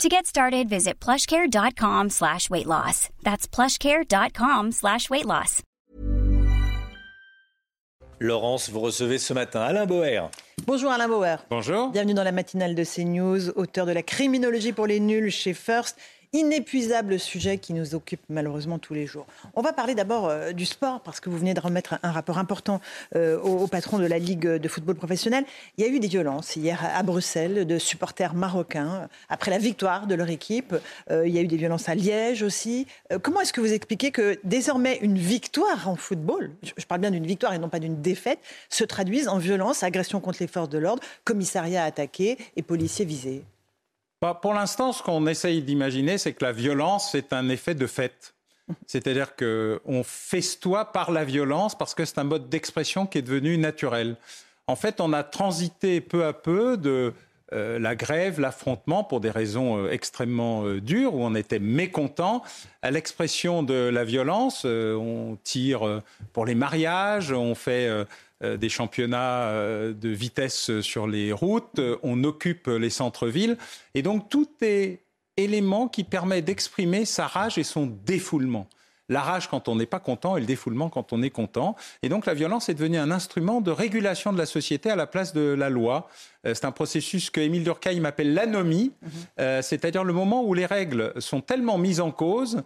To get started, visit plushcare.com slash weight loss. That's plushcare.com slash weight loss. Laurence, vous recevez ce matin Alain Boer. Bonjour Alain Bauer. Bonjour. Bienvenue dans la matinale de CNews, auteur de la criminologie pour les nuls chez First inépuisable sujet qui nous occupe malheureusement tous les jours. On va parler d'abord euh, du sport, parce que vous venez de remettre un, rapport important euh, au, patron de la Ligue de football professionnel. Il y a eu des violences hier à, Bruxelles de supporters marocains après la victoire de leur équipe. Euh, il y a eu des violences à Liège aussi. comment est-ce que vous expliquez que désormais une victoire en football, je, parle bien d'une victoire et non pas d'une défaite, se traduise en violence, agression contre les forces de l'ordre, commissariat attaqué et policiers visés? Bah, pour l'instant, ce qu'on essaye d'imaginer, c'est que la violence est un effet de fait. C'est-à-dire qu'on festoie par la violence parce que c'est un mode d'expression qui est devenu naturel. En fait, on a transité peu à peu de euh, la grève, l'affrontement, pour des raisons euh, extrêmement euh, dures, où on était mécontent, à l'expression de la violence. on tire pour les mariages, on fait des championnats de vitesse sur les routes, on occupe les centres-villes. Et donc tout est élément qui permet d'exprimer sa rage et son défoulement. La rage quand on n'est pas content et le défoulement quand on est content. Et donc la violence est devenue un instrument de régulation de la société à la place de la loi. Euh, c'est un processus que Émile Durkheim appelle l'anomie, mhm. c'est-à-dire le moment où les règles sont tellement mises en cause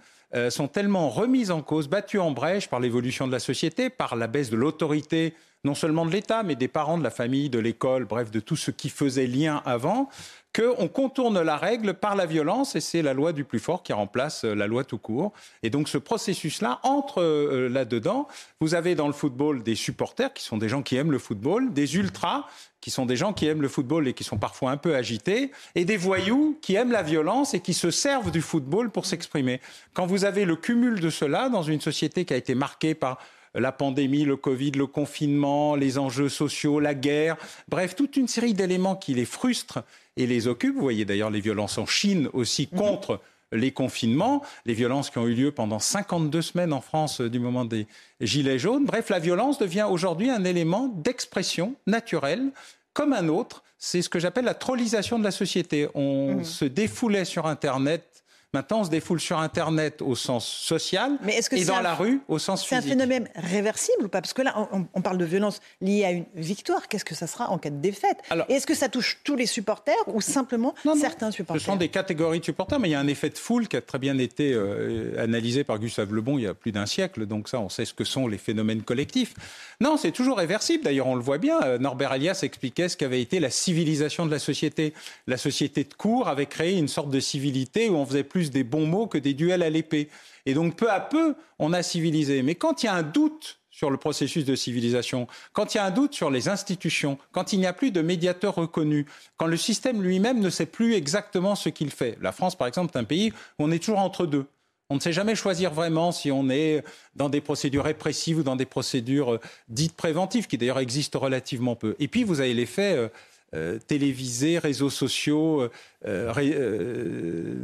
sont tellement remises en cause, battues en brèche par l'évolution de la société, par la baisse de l'autorité non seulement de l'État, mais des parents, de la famille, de l'école, bref, de tout ce qui faisait lien avant, qu'on contourne la règle par la violence, et c'est la loi du plus fort qui remplace euh, la loi tout court. Et donc ce processus-là entre euh, là-dedans. Vous avez dans le football des supporters, qui sont des gens qui aiment le football, des ultras, qui sont des gens qui aiment le football et qui sont parfois un peu agités, et des voyous qui aiment la violence et qui se servent du football pour s'exprimer. Quand vous avez le cumul de cela dans une société qui a été marquée par la pandémie, le Covid, le confinement, les enjeux sociaux, la guerre, bref, toute une série d'éléments qui les frustrent et les occupent. Vous voyez d'ailleurs les violences en Chine aussi mhm. contre les confinements, les violences qui ont eu lieu pendant 52 semaines en France du moment des Gilets jaunes. Bref, la violence devient aujourd'hui un élément d'expression naturelle comme un autre. C'est ce que j'appelle la trollisation de la société. On mhm. se défoulait sur Internet Maintenant, on se défoule sur Internet au sens social et dans la rue au sens physique. C'est un phénomène réversible ou pas? Parce que là, on, parle de violence liée à une victoire. Qu'est-ce que ça sera en cas de défaite? Est-ce que ça touche tous les supporters ou simplement certains supporters? Ce sont des catégories de supporters, mais il y a un effet de foule qui a très bien été euh, analysé par Gustave Lebon il y a plus d'un siècle. Donc ça, on sait ce que sont les phénomènes collectifs. Non, c'est toujours réversible. D'ailleurs, on le voit bien. Euh, Norbert Elias expliquait ce qu'avait été la civilisation de la société. La société de cour avait créé une sorte de civilité où on faisait plus des bons mots que des duels à l'épée. Et donc peu à peu, on a civilisé. Mais quand il y a un doute sur le processus de civilisation, quand il y a un doute sur les institutions, quand il n'y a plus de médiateur reconnu, quand le système lui-même ne sait plus exactement ce qu'il fait. La France, par exemple, est un pays où on est toujours entre deux. On ne sait jamais choisir vraiment si on est dans des procédures répressives ou dans des procédures euh, dites préventives, qui d'ailleurs existent relativement peu. Et puis, vous avez l'effet euh, télévisés, réseaux sociaux, euh, euh,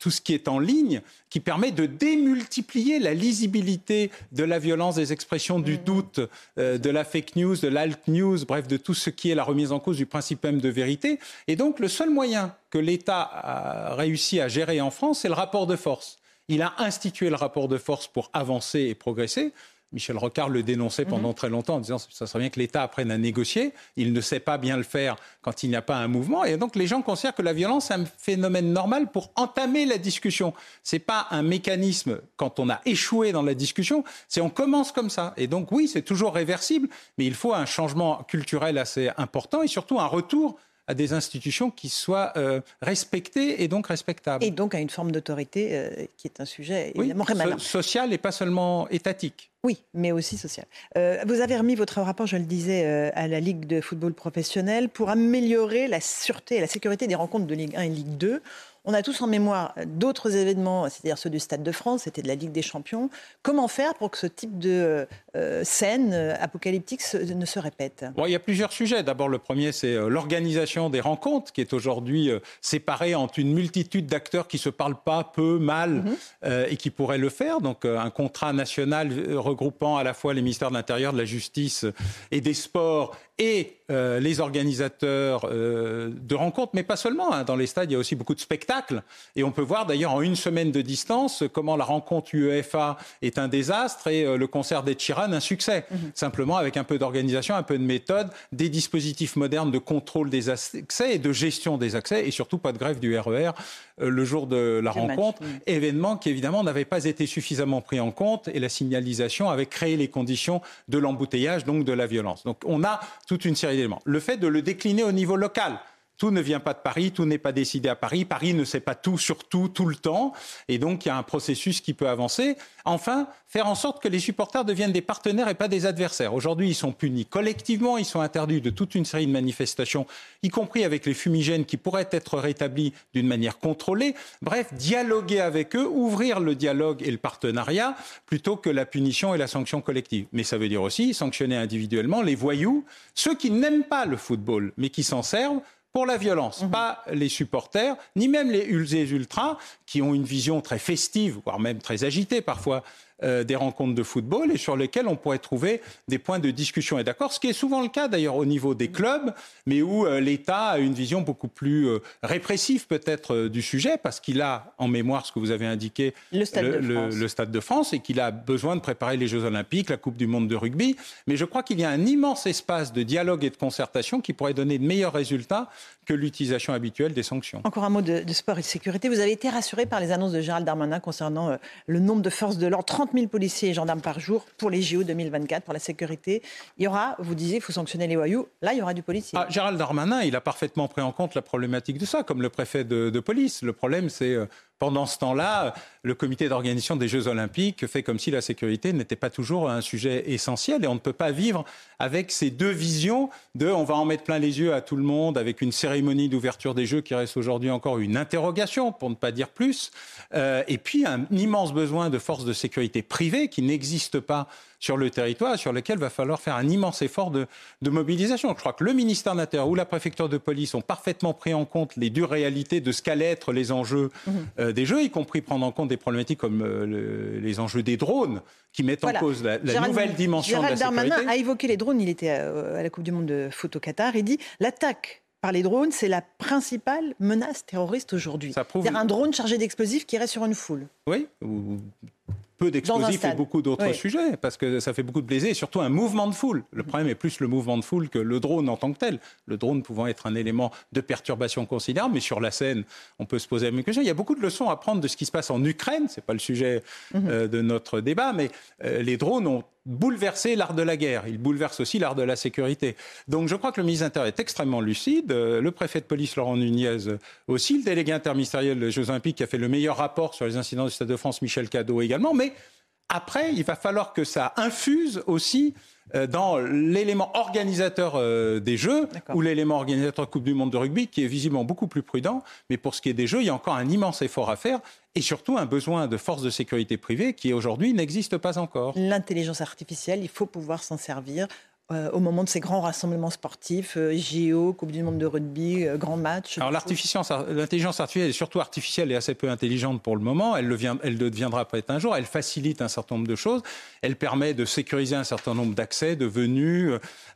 tout ce qui est en ligne, qui permet de démultiplier la lisibilité de la violence, des expressions du mmh. doute, de la fake news, de l'alt news, bref, de tout ce qui est la remise en cause du principe même de vérité. Et donc, le seul moyen que l'État a réussi à gérer en France, c'est le rapport de force. Il a institué le rapport de force pour avancer et progresser. Michel Rocard le dénonçait mhm. pendant très longtemps en disant ça serait bien que l'État apprenne à négocier. Il ne sait pas bien le faire quand il n'y a pas un mouvement. Et donc les gens considèrent que la violence est un phénomène normal pour entamer la discussion. Ce n'est pas un mécanisme quand on a échoué dans la discussion, c'est on commence comme ça. Et donc oui, c'est toujours réversible, mais il faut un changement culturel assez important et surtout un retour à des institutions qui soient euh, respectées et donc respectables. Et donc à une forme d'autorité euh, qui est un sujet évidemment oui, social et pas seulement étatique. Oui, mais aussi social. Euh, vous avez remis votre rapport, je le disais, à la Ligue de football professionnel pour améliorer la sûreté et la sécurité des rencontres de Ligue 1 et Ligue 2. On a tous en mémoire d'autres événements, c'est-à-dire ceux du Stade de France, c'était de la Ligue des Champions. Comment faire pour que ce type de euh, scène apocalyptique ne se répète? Il y a plusieurs sujets. D'abord, le premier, c'est l'organisation des rencontres, qui est aujourd'hui séparée entre une multitude d'acteurs qui se parlent pas, peu, mal, mhm. et qui pourraient le faire. Donc, un contrat national regroupant à la fois les ministères de l'Intérieur, de la Justice et des Sports et euh, les organisateurs euh, de rencontres, mais pas seulement. Hein. Dans les stades, il y a aussi beaucoup de spectacles. Et on peut voir d'ailleurs en une semaine de distance comment la rencontre UEFA est un désastre et euh, le concert des Chiran un succès. Mhm. Simplement avec un peu d'organisation, un peu de méthode, des dispositifs modernes de contrôle des accès et de gestion des accès, et surtout pas de grève du RER e le jour de la rencontre. Événement qui évidemment n'avait pas été suffisamment pris en compte et la signalisation avait créé les conditions de l'embouteillage, donc de la violence. Donc on a toute une série d'éléments. Le fait de le décliner au niveau local. Tout ne vient pas de Paris, tout n'est pas décidé à Paris. Paris ne sait pas tout sur tout, tout le temps. Et donc, il y a un processus qui peut avancer. Enfin, faire en sorte que les supporters deviennent des partenaires et pas des adversaires. Aujourd'hui, ils sont punis collectivement, ils sont interdits de toute une série de manifestations, y compris avec les fumigènes qui pourraient être rétablis d'une manière contrôlée. Bref, dialoguer avec eux, ouvrir le dialogue et le partenariat plutôt que la punition et la sanction collective. Mais ça veut dire aussi sanctionner individuellement les voyous, ceux qui n'aiment pas le football, mais qui s'en servent pour la violence, mhm. pas les supporters, ni même les ultras qui ont une vision très festive, voire même très agitée parfois euh, des rencontres de football et sur lesquelles on pourrait trouver des points de discussion et d'accord, ce qui est souvent le cas d'ailleurs au niveau des clubs, mais où euh, l'État a une vision beaucoup plus euh, répressive peut-être du sujet, parce qu'il a en mémoire ce que vous avez indiqué, le Stade, de, Stade de France, et qu'il a besoin de préparer les Jeux Olympiques, la Coupe du Monde de rugby. Mais je crois qu'il y a un immense espace de dialogue et de concertation qui pourrait donner de meilleurs résultats que l'utilisation habituelle des sanctions. Encore un mot de, sport et de sécurité. Vous avez été rassuré par les annonces de Gérald Darmanin concernant le nombre de forces de l'ordre 30 000 policiers et gendarmes par jour pour les JO 2024, pour la sécurité. Il y aura, vous disiez, il faut sanctionner les voyous. Là, il y aura du policier. Ah, Gérald Darmanin, il a parfaitement pris en compte la problématique de ça, comme le préfet de, de police. Le problème, c'est euh, pendant ce temps-là, le comité d'organisation des Jeux Olympiques fait comme si la sécurité n'était pas toujours un sujet essentiel et on ne peut pas vivre avec ces deux visions de on va en mettre plein les yeux à tout le monde avec une cérémonie d'ouverture des Jeux qui reste aujourd'hui encore une interrogation pour ne pas dire plus euh, et puis un immense besoin de forces de sécurité privées qui n'existent pas sur le territoire sur lequel va falloir faire un immense effort de, mobilisation. Je crois que le ministère de l'Intérieur ou la préfecture de police ont parfaitement pris en compte les dures réalités de ce qu'allaient être les enjeux mhm. euh, des Jeux, y compris prendre en compte des problématiques comme euh, les enjeux des drones qui mettent en cause la, nouvelle dimension de la sécurité. Darmanin a évoqué les drones, il était à, la Coupe du Monde de foot au Qatar, il dit l'attaque par les drones, c'est la principale menace terroriste aujourd'hui. C'est un drone chargé d'explosifs qui reste sur une foule. Oui, peu d'explosifs et beaucoup d'autres sujets, parce que ça fait beaucoup de plaisir, et surtout un mouvement de foule. Le problème est plus le mouvement de foule que le drone en tant que tel. Le drone pouvant être un élément de perturbation considérable, mais sur la scène, on peut se poser la même question. Il y a beaucoup de leçons à prendre de ce qui se passe en Ukraine, ce n'est pas le sujet mhm. euh, de notre débat, mais euh, les drones ont bouleversé l'art de la guerre. Ils bouleversent aussi l'art de la sécurité. Donc je crois que le ministre est extrêmement lucide. Euh, le préfet de police, Laurent Nunez, aussi. Le délégué interministériel des Jeux Olympiques qui a fait le meilleur rapport sur les incidents du Stade de France, Michel Cadeau également. Mais après, il va falloir que ça infuse aussi euh, dans l'élément organisateur euh, des Jeux ou l'élément organisateur Coupe du Monde de rugby qui est visiblement beaucoup plus prudent. Mais pour ce qui est des Jeux, il y a encore un immense effort à faire et surtout un besoin de forces de sécurité privées qui aujourd'hui n'existe pas encore. L'intelligence artificielle, il faut pouvoir s'en servir. Euh, au moment de ces grands rassemblements sportifs, euh, JO, Coupe du Monde de rugby, euh, grands matchs Alors l'intelligence artificielle est surtout artificielle et assez peu intelligente pour le moment. Elle, le elle le deviendra peut-être un jour. Elle facilite un certain nombre de choses. Elle permet de sécuriser un certain nombre d'accès, de venues,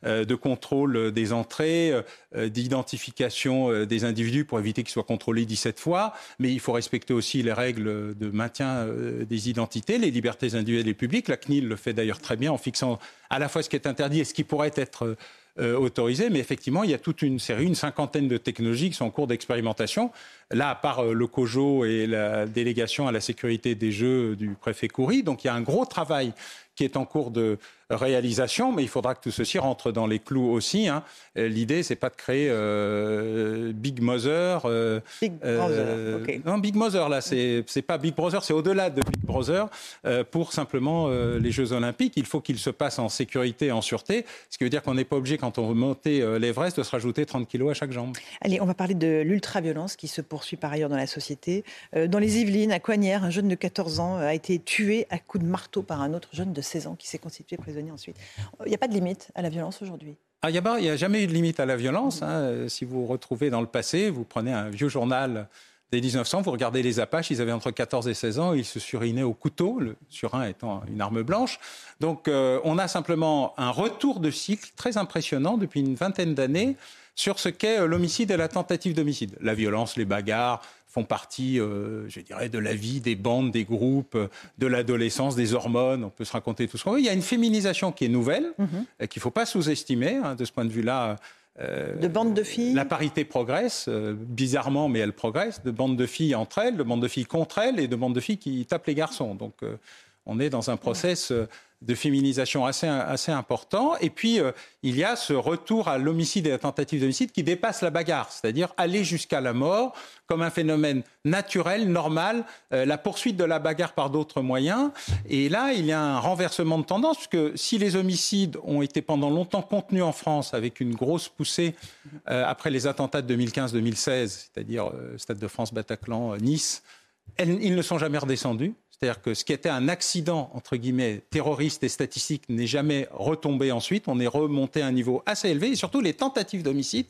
de contrôle des entrées, d'identification des individus pour éviter qu'ils soient contrôlés 17 fois. Mais il faut respecter aussi les règles de maintien des identités, les libertés individuelles et publiques. La CNIL le fait d'ailleurs très bien en fixant à la fois ce qui est interdit et ce qui pourrait être euh, autorisé, mais effectivement, il y a toute une série, une cinquantaine de technologies qui sont en cours d'expérimentation. Là, à part euh, le COJO et la délégation à la sécurité des Jeux du préfet Coury, donc il y a un gros travail qui est en cours de réalisation, mais il faudra que tout ceci rentre dans les clous aussi. Hein. Euh, l'idée, c'est pas de créer euh, Big Mother. Euh, Big Brother. Non, Big Mother là, c'est pas Big Brother, c'est au-delà de Big Brother pour simplement les Jeux Olympiques. Il faut qu'ils se passent en sécurité, en sûreté, ce qui veut dire qu'on n'est pas obligé quand on veut monter l'Everest de se rajouter 30 kilos à chaque jambe. Allez, on va parler de l'ultra-violence qui se poursuit par ailleurs dans la société. dans les Yvelines, à Coignères, un jeune de 14 ans a été tué à coups de marteau par un autre jeune de 16 ans qui s'est constitué prisonnier ensuite. Il n'y a pas de limite à la violence aujourd'hui. Ah, il n'y a, jamais eu de limite à la violence. Hein. Si vous vous retrouvez dans le passé, vous prenez un vieux journal des 1900, vous regardez les Apaches, ils avaient entre 14 et 16 ans, ils se surinaient au couteau, le surin étant une arme blanche. Donc euh, on a simplement un retour de cycle très impressionnant depuis une vingtaine d'années sur ce qu'est euh, l'homicide et la tentative d'homicide. La violence, les bagarres, font partie, euh, je dirais, de la vie des bandes, des groupes, de l'adolescence, des hormones. On peut se raconter tout ce qu'on veut. Il y a une féminisation qui est nouvelle, euh, qu'il ne faut pas sous-estimer. Hein, de ce point de vue-là, euh, de bandes de filles La parité progresse, bizarrement, mais elle progresse. De bandes de filles entre elles, de bandes de filles contre elles et de bandes de filles qui tapent les garçons. Donc, on est dans un process de féminisation assez, important. Et puis, euh, il y a ce retour à l'homicide et à la tentative d'homicide qui dépasse la bagarre, c'est-à-dire aller jusqu'à la mort comme un phénomène naturel, normal, euh, la poursuite de la bagarre par d'autres moyens. Et là, il y a un renversement de tendance, puisque si les homicides ont été pendant longtemps contenus en France avec une grosse poussée euh, après les attentats de 2015-2016, c'est-à-dire Stade de France, Bataclan, Nice, ils ne sont jamais redescendus. C'est-à-dire que ce qui était un accident, entre guillemets, terroriste et statistique n'est jamais retombé ensuite. On est remonté à un niveau assez élevé. Et surtout, les tentatives d'homicide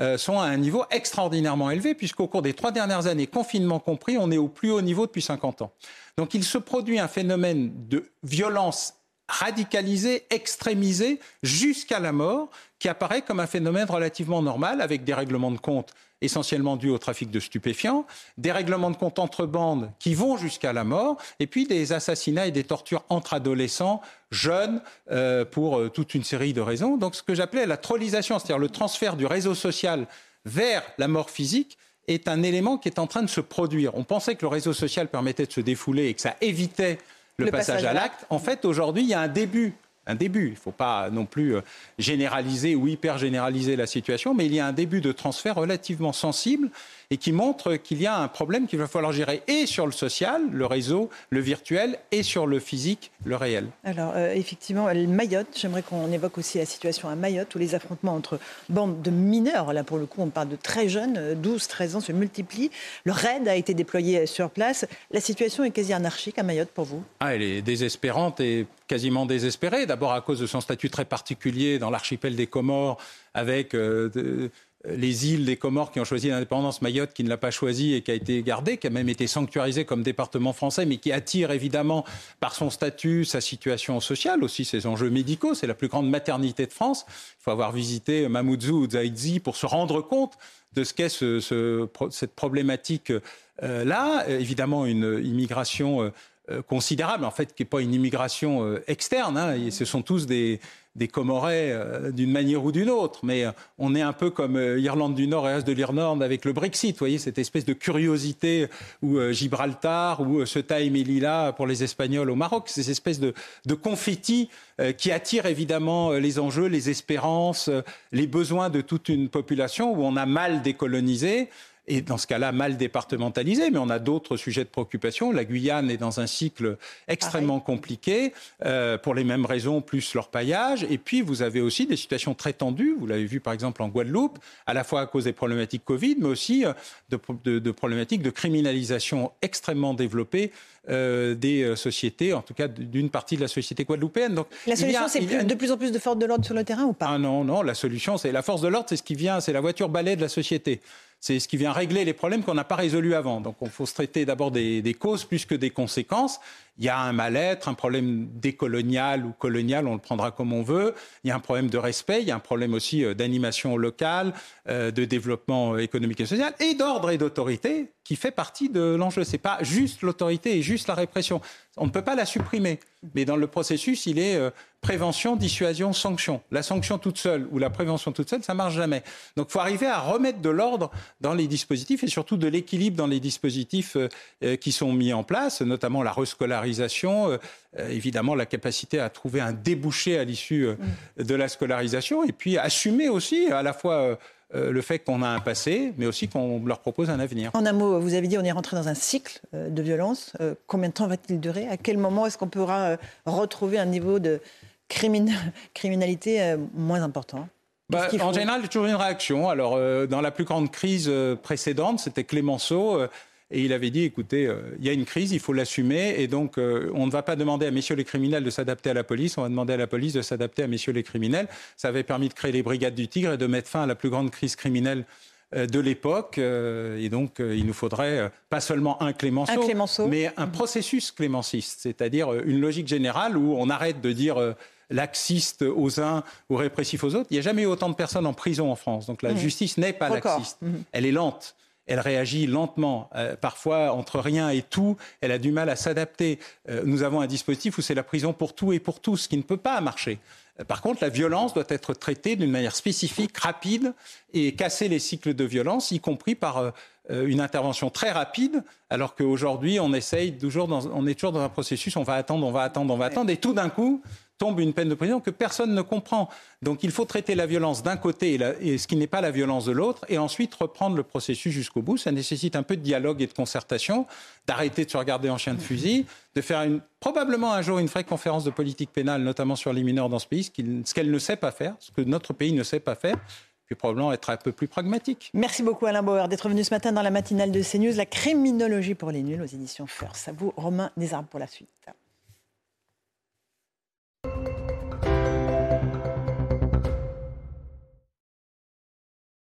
euh, sont à un niveau extraordinairement élevé, puisqu'au cours des trois dernières années, confinement compris, on est au plus haut niveau depuis 50 ans. Donc il se produit un phénomène de violence radicalisée, extrémisée, jusqu'à la mort, qui apparaît comme un phénomène relativement normal, avec des règlements de compte essentiellement dû au trafic de stupéfiants, des règlements de compte entre bandes qui vont jusqu'à la mort, et puis des assassinats et des tortures entre adolescents, jeunes, euh, pour euh, toute une série de raisons. Donc ce que j'appelais la trollisation, c'est-à-dire le transfert du réseau social vers la mort physique, est un élément qui est en train de se produire. On pensait que le réseau social permettait de se défouler et que ça évitait le, passage, à l'acte. En fait, aujourd'hui, il y a un début un début. Il ne faut pas non plus euh, généraliser ou hyper généraliser la situation, mais il y a un début de transfert relativement sensible et qui montre qu'il y a un problème qu'il va falloir gérer et sur le social, le réseau, le virtuel, et sur le physique, le réel. Alors, euh, effectivement, Mayotte, j'aimerais qu'on évoque aussi la situation à Mayotte, où les affrontements entre bandes de mineurs, là pour le coup on parle de très jeunes, 12-13 ans, se multiplient. Le RAID a été déployé sur place. La situation est quasi anarchique à Mayotte pour vous? Ah, Elle est désespérante et quasiment désespérée. D'abord à cause de son statut très particulier dans l'archipel des Comores, avec euh, les îles des Comores qui ont choisi l'indépendance, Mayotte qui ne l'a pas choisi et qui a été gardée, qui a même été sanctuarisé comme département français, mais qui attire évidemment par son statut, sa situation sociale, aussi ses enjeux médicaux. C'est la plus grande maternité de France. Il faut avoir visité Mamoudzou ou Zaidzi pour se rendre compte de ce qu'est cette problématique-là. Euh, évidemment, une immigration euh, considérable, en fait, qui n'est pas une immigration euh, externe. Hein. ce sont tous des, des euh, d'une manière ou d'une autre. Mais euh, on est un peu comme euh, Irlande du Nord et Est de l'Irlande avec le Brexit. Vous voyez, cette espèce de curiosité ou Gibraltar ou Ceuta et Melilla pour les Espagnols au Maroc. Ces espèces de, de confettis qui attirent évidemment les enjeux, les espérances, les besoins de toute une population où on a mal décolonisé et dans ce cas-là mal départementalisé, mais on a d'autres sujets de préoccupation. La Guyane est dans un cycle extrêmement compliqué, euh, pour les mêmes raisons, plus leur paillage. Et puis, vous avez aussi des situations très tendues, vous l'avez vu par exemple en Guadeloupe, à la fois à cause des problématiques Covid, mais aussi euh, de, problématiques de criminalisation extrêmement développées euh, des sociétés, en tout cas d'une partie de la société guadeloupéenne. Donc, la solution, c'est de plus en plus de forces de l'ordre sur le terrain ou pas? Ah non, non, la solution, c'est la force de l'ordre, c'est ce qui vient, c'est la voiture balai de la société. C'est ce qui vient régler les problèmes qu'on n'a pas résolus avant. Donc, il faut se traiter d'abord des, des, causes plus que des conséquences il y a un mal-être, un problème décolonial ou colonial, on le prendra comme on veut. Il y a un problème de respect, il y a un problème aussi euh, d'animation locale, euh, de développement économique et social, et d'ordre et d'autorité qui fait partie de l'enjeu. C'est pas juste l'autorité et juste la répression. On ne peut pas la supprimer. Mais dans le processus, il est euh, prévention, dissuasion, sanction. La sanction toute seule ou la prévention toute seule, ça marche jamais. Donc, il faut arriver à remettre de l'ordre dans les dispositifs et surtout de l'équilibre dans les dispositifs qui sont mis en place, notamment la rescolarisation scolarisation, évidemment la capacité à trouver un débouché à l'issue mm. de la scolarisation, et puis assumer aussi à la fois le fait qu'on a un passé, mais aussi qu'on leur propose un avenir. En un mot, vous avez dit on est rentré dans un cycle de violence. combien de temps va-t-il durer? À quel moment est-ce qu'on pourra retrouver un niveau de criminalité moins important? Bah, en général, il y a toujours une réaction. Alors, euh, dans la plus grande crise euh, précédente, c'était Clémenceau. Euh, et il avait dit, écoutez, il y a une crise, il faut l'assumer. Et donc, on ne va pas demander à messieurs les criminels de s'adapter à la police, on va demander à la police de s'adapter à messieurs les criminels. Ça avait permis de créer les brigades du Tigre et de mettre fin à la plus grande crise criminelle de l'époque. Et donc, il nous faudrait pas seulement un Clémenceau, mais un processus clémenciste, c'est-à-dire une logique générale où on arrête de dire laxiste aux uns ou répressif aux autres. Il n'y a jamais eu autant de personnes en prison en France. Donc la mmh. justice n'est pas laxiste. Mmh. Elle est lente. Elle réagit lentement, euh, parfois entre rien et tout. Elle a du mal à s'adapter. Euh, nous avons un dispositif où c'est la prison pour tout et pour tous, ce qui ne peut pas marcher. Euh, par contre, la violence doit être traitée d'une manière spécifique, rapide, et casser les cycles de violence, y compris par une intervention très rapide, alors qu'aujourd'hui, on essaye toujours, on est toujours dans un processus, on va attendre, on va attendre, on va attendre, et tout d'un coup, tombe une peine de prison que personne ne comprend. Donc il faut traiter la violence d'un côté et, ce qui n'est pas la violence de l'autre, et ensuite reprendre le processus jusqu'au bout. Ça nécessite un peu de dialogue et de concertation, d'arrêter de se regarder en chien de fusil, de faire probablement un jour une vraie conférence de politique pénale, notamment sur les mineurs dans ce pays, ce qu'elle ne sait pas faire, ce que notre pays ne sait pas faire puis probablement être un peu plus pragmatique. Merci beaucoup Alain Bauer d'être venu ce matin dans la matinale de CNews, la criminologie pour les nuls aux éditions First. À vous Romain Desarbes pour la suite.